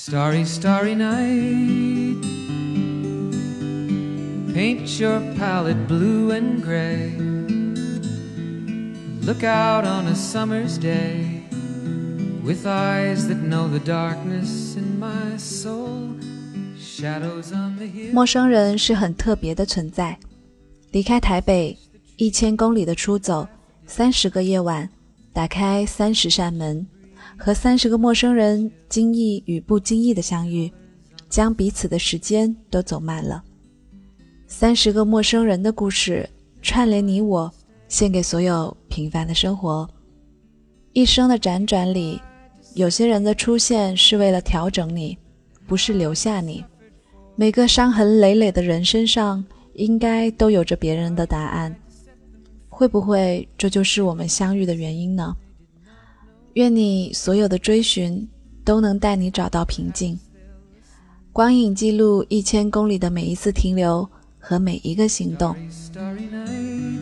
Starry, starry night. Paint your palette blue and gray. Look out on a summer's day with eyes that know the darkness in my soul. Shadows on the hill. 陌生人是很特别的存在。离开台北，一千公里的出走，三十个夜晚，打开三十扇门。和三十个陌生人经意与不经意的相遇，将彼此的时间都走慢了。三十个陌生人的故事串联你我，献给所有平凡的生活。一生的辗转里，有些人的出现是为了调整你，不是留下你。每个伤痕累累的人身上，应该都有着别人的答案。会不会这就是我们相遇的原因呢？愿你所有的追寻都能带你找到平静。光影记录一千公里的每一次停留和每一个行动。Starry night.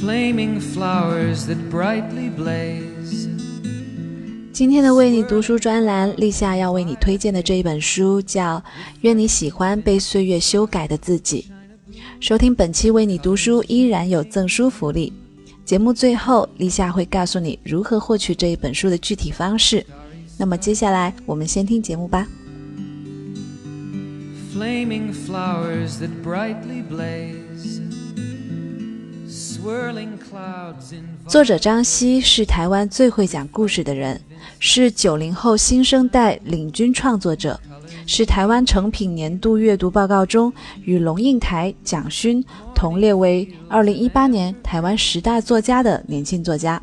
Flaming flowers that brightly blaze. 今天的为你读书专栏，立夏要为你推荐的这一本书叫《愿你喜欢被岁月修改的自己》。收听本期为你读书依然有赠书福利。节目最后，立夏会告诉你如何获取这一本书的具体方式。那么接下来，我们先听节目吧。Flaming flowers that brightly blaze. Swirling clouds in 作者张希是台湾最会讲故事的人，是九零后新生代领军创作者，是台湾成品年度阅读报告中与龙应台、蒋勋同列为二零一八年台湾十大作家的年轻作家。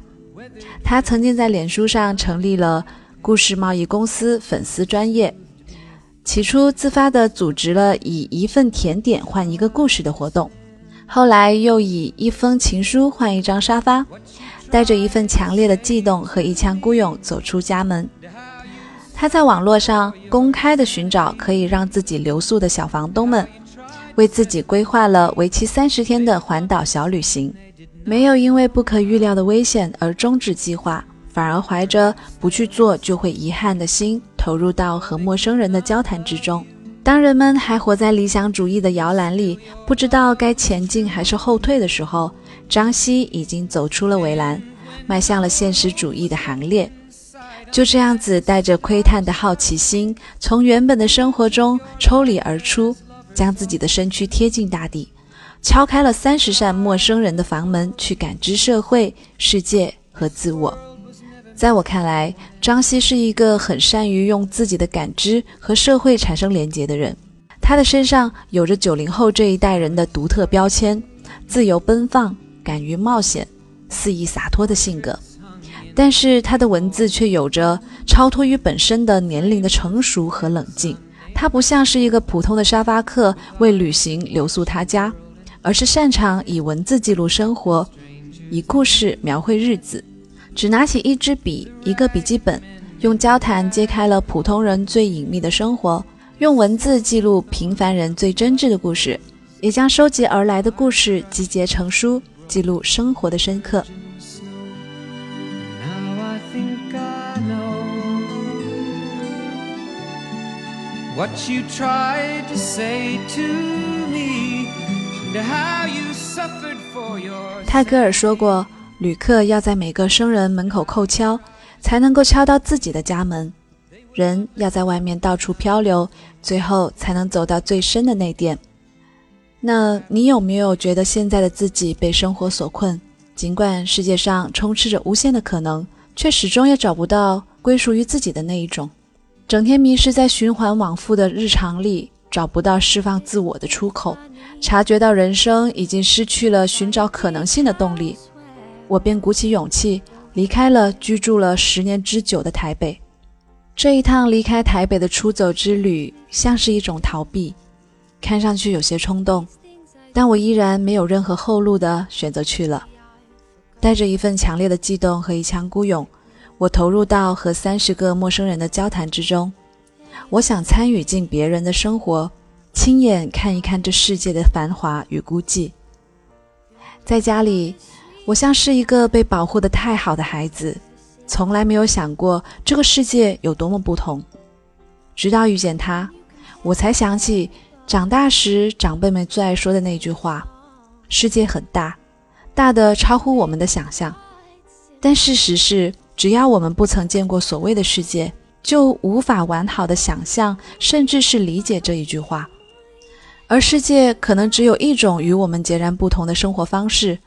他曾经在脸书上成立了故事贸易公司粉丝专业，起初自发的组织了以一份甜点换一个故事的活动。后来又以一封情书换一张沙发，带着一份强烈的悸动和一腔孤勇走出家门。他在网络上公开的寻找可以让自己留宿的小房东们，为自己规划了为期三十天的环岛小旅行。没有因为不可预料的危险而终止计划，反而怀着不去做就会遗憾的心，投入到和陌生人的交谈之中。当人们还活在理想主义的摇篮里，不知道该前进还是后退的时候，张希已经走出了围栏，迈向了现实主义的行列。就这样子，带着窥探的好奇心，从原本的生活中抽离而出，将自己的身躯贴近大地，敲开了三十扇陌生人的房门，去感知社会、世界和自我。在我看来，张希是一个很善于用自己的感知和社会产生连结的人。他的身上有着九零后这一代人的独特标签：自由奔放、敢于冒险、肆意洒脱的性格。但是他的文字却有着超脱于本身的年龄的成熟和冷静。他不像是一个普通的沙发客为旅行留宿他家，而是擅长以文字记录生活，以故事描绘日子。只拿起一支笔，一个笔记本，用交谈揭开了普通人最隐秘的生活，用文字记录平凡人最真挚的故事，也将收集而来的故事集结成书，记录生活的深刻。What you tried to say to me and how you suffered for your 泰戈尔说过，旅客要在每个生人门口叩敲，才能够敲到自己的家门。人要在外面到处漂流，最后才能走到最深的内殿。那你有没有觉得现在的自己被生活所困？尽管世界上充斥着无限的可能，却始终也找不到归属于自己的那一种。整天迷失在循环往复的日常里，找不到释放自我的出口，察觉到人生已经失去了寻找可能性的动力，我便鼓起勇气离开了居住了十年之久的台北。这一趟离开台北的出走之旅，像是一种逃避，看上去有些冲动，但我依然没有任何后路的选择去了。带着一份强烈的悸动和一腔孤勇，我投入到和三十个陌生人的交谈之中。我想参与进别人的生活，亲眼看一看这世界的繁华与孤寂。在家里，我像是一个被保护的太好的孩子，从来没有想过这个世界有多么不同。直到遇见他，我才想起长大时长辈们最爱说的那句话：“世界很大，大的超乎我们的想象。”但事实是，只要我们不曾见过所谓的世界，就无法完好的想象，甚至是理解这一句话。而世界可能只有一种与我们截然不同的生活方式。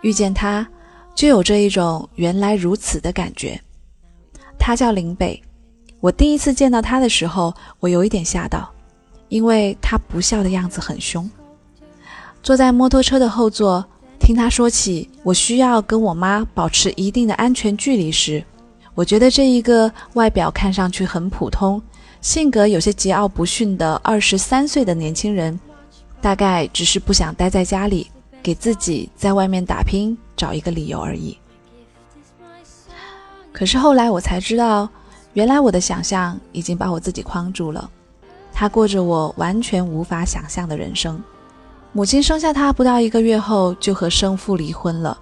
遇见他，就有这一种原来如此的感觉。他叫林北。我第一次见到他的时候，我有一点吓到，因为他不笑的样子很凶。坐在摩托车的后座。听他说起我需要跟我妈保持一定的安全距离时，我觉得这一个外表看上去很普通、性格有些桀骜不驯的二十三岁的年轻人，大概只是不想待在家里，给自己在外面打拼找一个理由而已。可是后来我才知道，原来我的想象已经把我自己框住了，他过着我完全无法想象的人生。母亲生下他不到一个月后就和生父离婚了。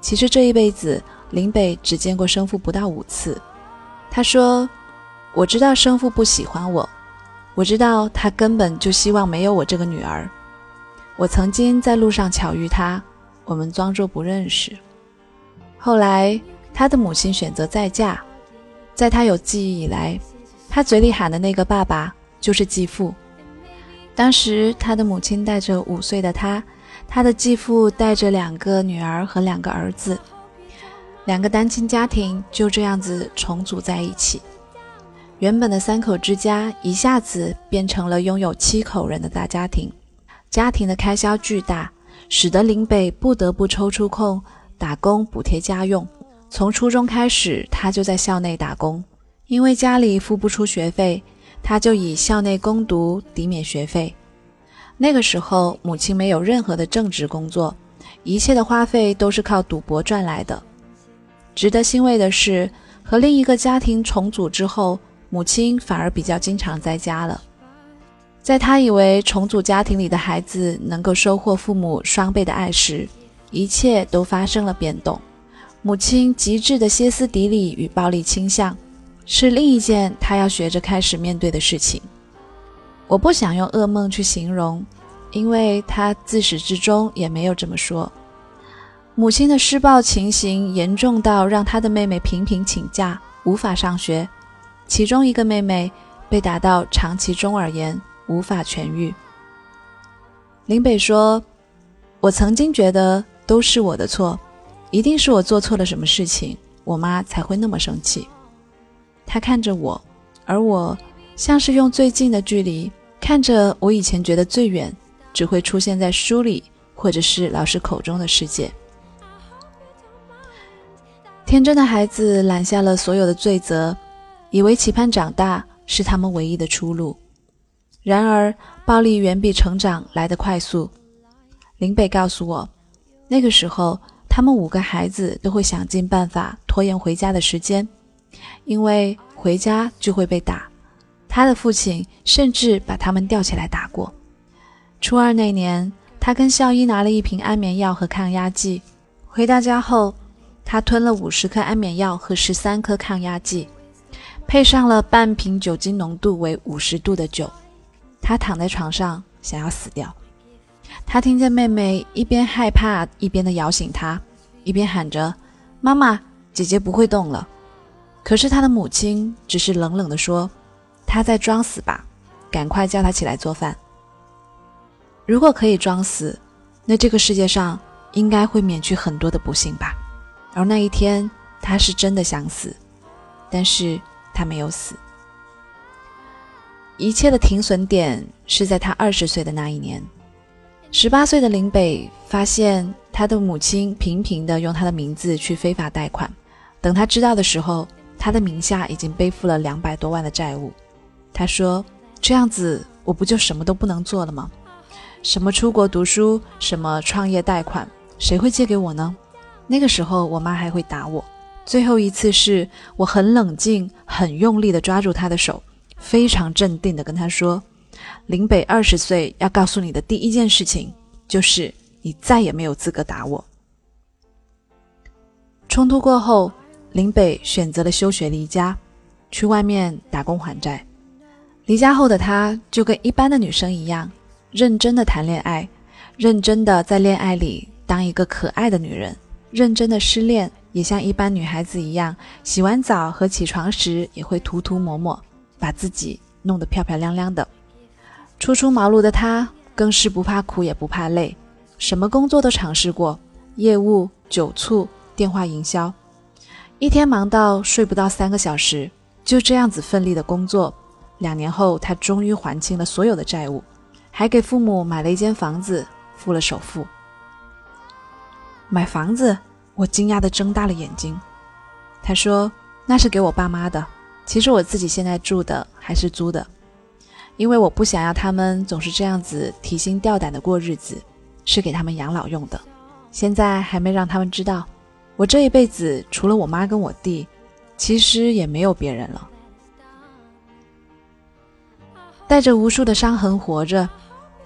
其实这一辈子，林北只见过生父不到五次。他说：“我知道生父不喜欢我，我知道他根本就希望没有我这个女儿。我曾经在路上巧遇他，我们装作不认识。后来他的母亲选择再嫁，在他有记忆以来，他嘴里喊的那个爸爸就是继父。”当时，他的母亲带着五岁的他，他的继父带着两个女儿和两个儿子，两个单亲家庭就这样子重组在一起。原本的三口之家一下子变成了拥有七口人的大家庭，家庭的开销巨大，使得林北不得不抽出空打工补贴家用。从初中开始，他就在校内打工，因为家里付不出学费。他就以校内攻读抵免学费。那个时候，母亲没有任何的正职工作，一切的花费都是靠赌博赚来的。值得欣慰的是，和另一个家庭重组之后，母亲反而比较经常在家了。在他以为重组家庭里的孩子能够收获父母双倍的爱时，一切都发生了变动。母亲极致的歇斯底里与暴力倾向。是另一件他要学着开始面对的事情。我不想用噩梦去形容，因为他自始至终也没有这么说。母亲的施暴情形严重到让他的妹妹频频请假，无法上学。其中一个妹妹被打到长期中耳炎，无法痊愈。林北说：“我曾经觉得都是我的错，一定是我做错了什么事情，我妈才会那么生气。”他看着我，而我像是用最近的距离看着我以前觉得最远，只会出现在书里或者是老师口中的世界。天真的孩子揽下了所有的罪责，以为期盼长大是他们唯一的出路。然而，暴力远比成长来得快速。林北告诉我，那个时候他们五个孩子都会想尽办法拖延回家的时间。因为回家就会被打，他的父亲甚至把他们吊起来打过。初二那年，他跟校医拿了一瓶安眠药和抗压剂，回到家后，他吞了五十颗安眠药和十三颗抗压剂，配上了半瓶酒精浓度为五十度的酒。他躺在床上想要死掉。他听见妹妹一边害怕一边的摇醒他，一边喊着：“妈妈，姐姐不会动了。”可是他的母亲只是冷冷地说：“他在装死吧，赶快叫他起来做饭。如果可以装死，那这个世界上应该会免去很多的不幸吧。而那一天，他是真的想死，但是他没有死。一切的停损点是在他二十岁的那一年。十八岁的林北发现他的母亲频频地用他的名字去非法贷款，等他知道的时候。”他的名下已经背负了两百多万的债务。他说：“这样子，我不就什么都不能做了吗？什么出国读书，什么创业贷款，谁会借给我呢？”那个时候，我妈还会打我。最后一次是我很冷静、很用力地抓住他的手，非常镇定地跟他说：“林北二十岁要告诉你的第一件事情，就是你再也没有资格打我。”冲突过后。林北选择了休学离家，去外面打工还债。离家后的她就跟一般的女生一样，认真的谈恋爱，认真的在恋爱里当一个可爱的女人，认真的失恋，也像一般女孩子一样，洗完澡和起床时也会涂涂抹抹，把自己弄得漂漂亮亮的。初出茅庐的她更是不怕苦也不怕累，什么工作都尝试过，业务、酒醋、电话营销，一天忙到睡不到三个小时，就这样子奋力的工作。两年后，他终于还清了所有的债务，还给父母买了一间房子，付了首付。买房子，我惊讶的睁大了眼睛。他说：“那是给我爸妈的，其实我自己现在住的还是租的。”因为我不想要他们总是这样子提心吊胆的过日子，是给他们养老用的。现在还没让他们知道，我这一辈子除了我妈跟我弟，其实也没有别人了。带着无数的伤痕活着，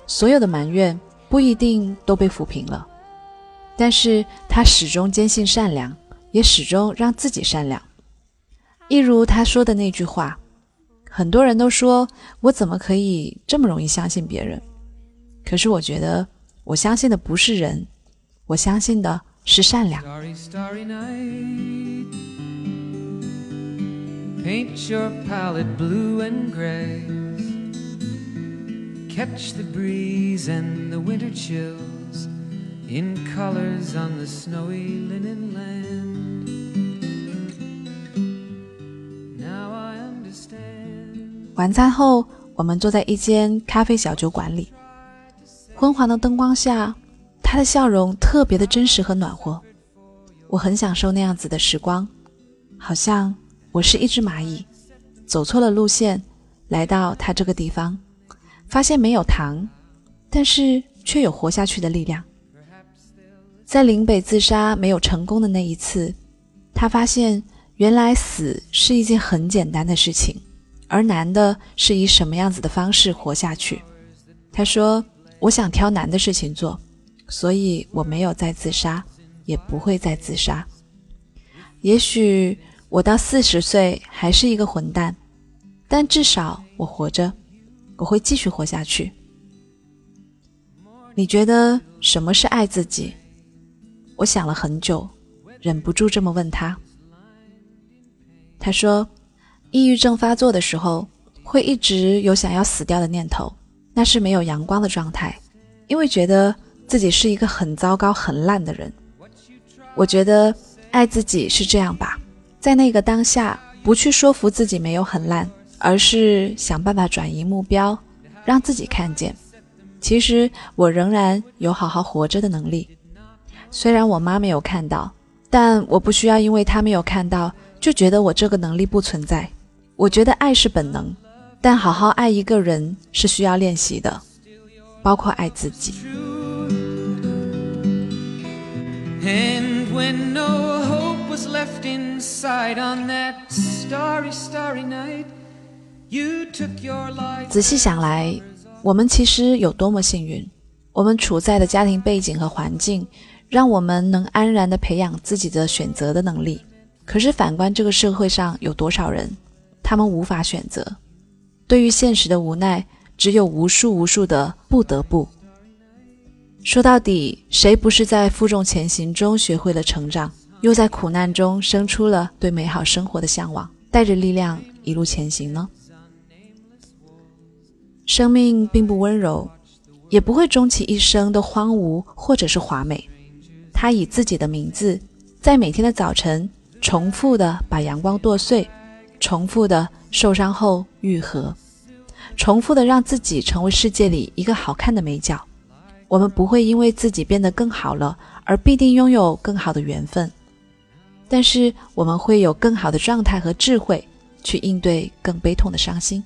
所有的埋怨不一定都被抚平了，但是他始终坚信善良，也始终让自己善良。一如他说的那句话。很多人都说我怎么可以这么容易相信别人？可是我觉得，我相信的不是人，我相信的是善良。晚餐后，我们坐在一间咖啡小酒馆里，昏黄的灯光下，他的笑容特别的真实和暖和。我很享受那样子的时光，好像我是一只蚂蚁，走错了路线，来到他这个地方，发现没有糖，但是却有活下去的力量。在林北自杀没有成功的那一次，他发现原来死是一件很简单的事情。而难的是以什么样子的方式活下去。他说：“我想挑难的事情做，所以我没有再自杀，也不会再自杀。也许我到四十岁还是一个混蛋，但至少我活着，我会继续活下去。”你觉得什么是爱自己？我想了很久，忍不住这么问他。他说。抑郁症发作的时候，会一直有想要死掉的念头，那是没有阳光的状态，因为觉得自己是一个很糟糕、很烂的人。我觉得爱自己是这样吧，在那个当下，不去说服自己没有很烂，而是想办法转移目标，让自己看见，其实我仍然有好好活着的能力。虽然我妈没有看到，但我不需要因为她没有看到，就觉得我这个能力不存在。我觉得爱是本能，但好好爱一个人是需要练习的，包括爱自己。And when no hope was left inside on that starry starry night you took your life. 仔细想来我们其实有多么幸运。我们处在的家庭背景和环境让我们能安然的培养自己的选择的能力。可是反观这个社会上有多少人他们无法选择。对于现实的无奈只有无数无数的不得不。说到底，谁不是在负重前行中学会了成长，又在苦难中生出了对美好生活的向往，带着力量一路前行呢？生命并不温柔，也不会终其一生都荒芜或者是华美。它以自己的名字，在每天的早晨重复的把阳光剁碎。重复的受伤后愈合，重复的让自己成为世界里一个好看的美角。我们不会因为自己变得更好了而必定拥有更好的缘分，但是我们会有更好的状态和智慧去应对更悲痛的伤心，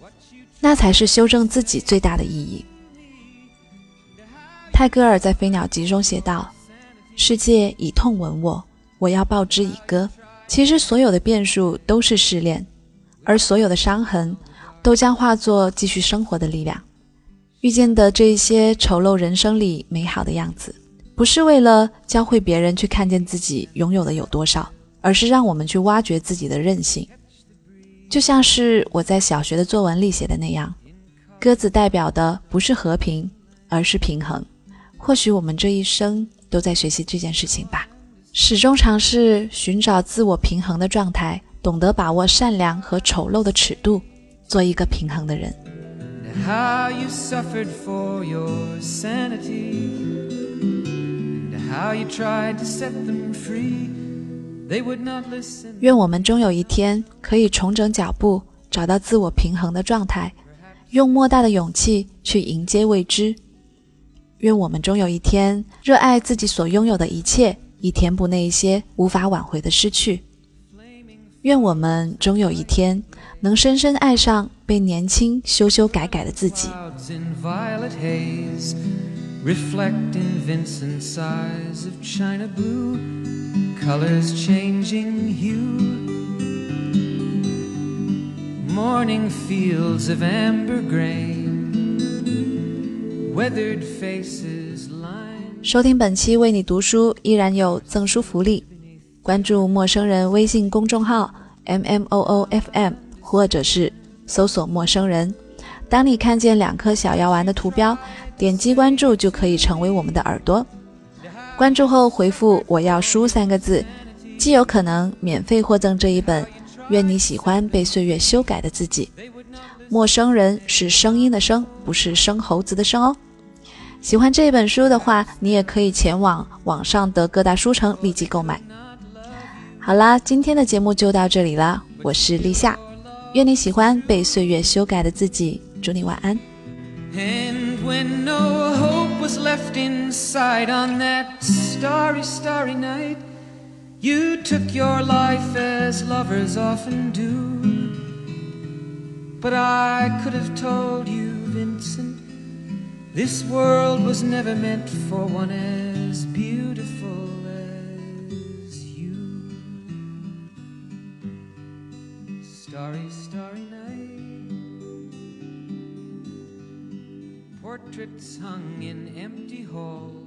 那才是修正自己最大的意义。泰戈尔在《飞鸟集》中写道：“世界以痛吻我，我要报之以歌。”其实所有的变数都是试炼。而所有的伤痕，都将化作继续生活的力量。遇见的这些丑陋人生里美好的样子，不是为了教会别人去看见自己拥有的有多少，而是让我们去挖掘自己的韧性。就像是我在小学的作文里写的那样，鸽子代表的不是和平，而是平衡。或许我们这一生都在学习这件事情吧，始终尝试寻找自我平衡的状态，懂得把握善良和丑陋的尺度，做一个平衡的人。And how you suffered for your sanity and how you tried to set them free they would not listen 愿我们终有一天可以重整脚步，找到自我平衡的状态，用莫大的勇气去迎接未知。愿我们终有一天热爱自己所拥有的一切，以填补那一些无法挽回的失去。愿我们终有一天能深深爱上。被年轻修修改改的自己。colors changing hue morning fields of amber grain weathered faces line 收听本期为你读书依然有赠书福利关注陌生人微信公众号 mmoofm 或者是搜索陌生人当你看见两颗小药丸的图标点击关注就可以成为我们的耳朵关注后回复“我要书”三个字，既有可能免费获赠这一本。愿你喜欢被岁月修改的自己。陌生人是声音的声，不是生猴子的生哦。喜欢这本书的话，你也可以前往网上的各大书城立即购买。好啦，今天的节目就到这里了，我是立夏。愿你喜欢被岁月修改的自己，祝你晚安。was left inside on that starry, starry night. You took your life as lovers often do. But I could have told you, Vincent, this world was never meant for one as beautiful Starry, starry night. portraits hung in empty halls.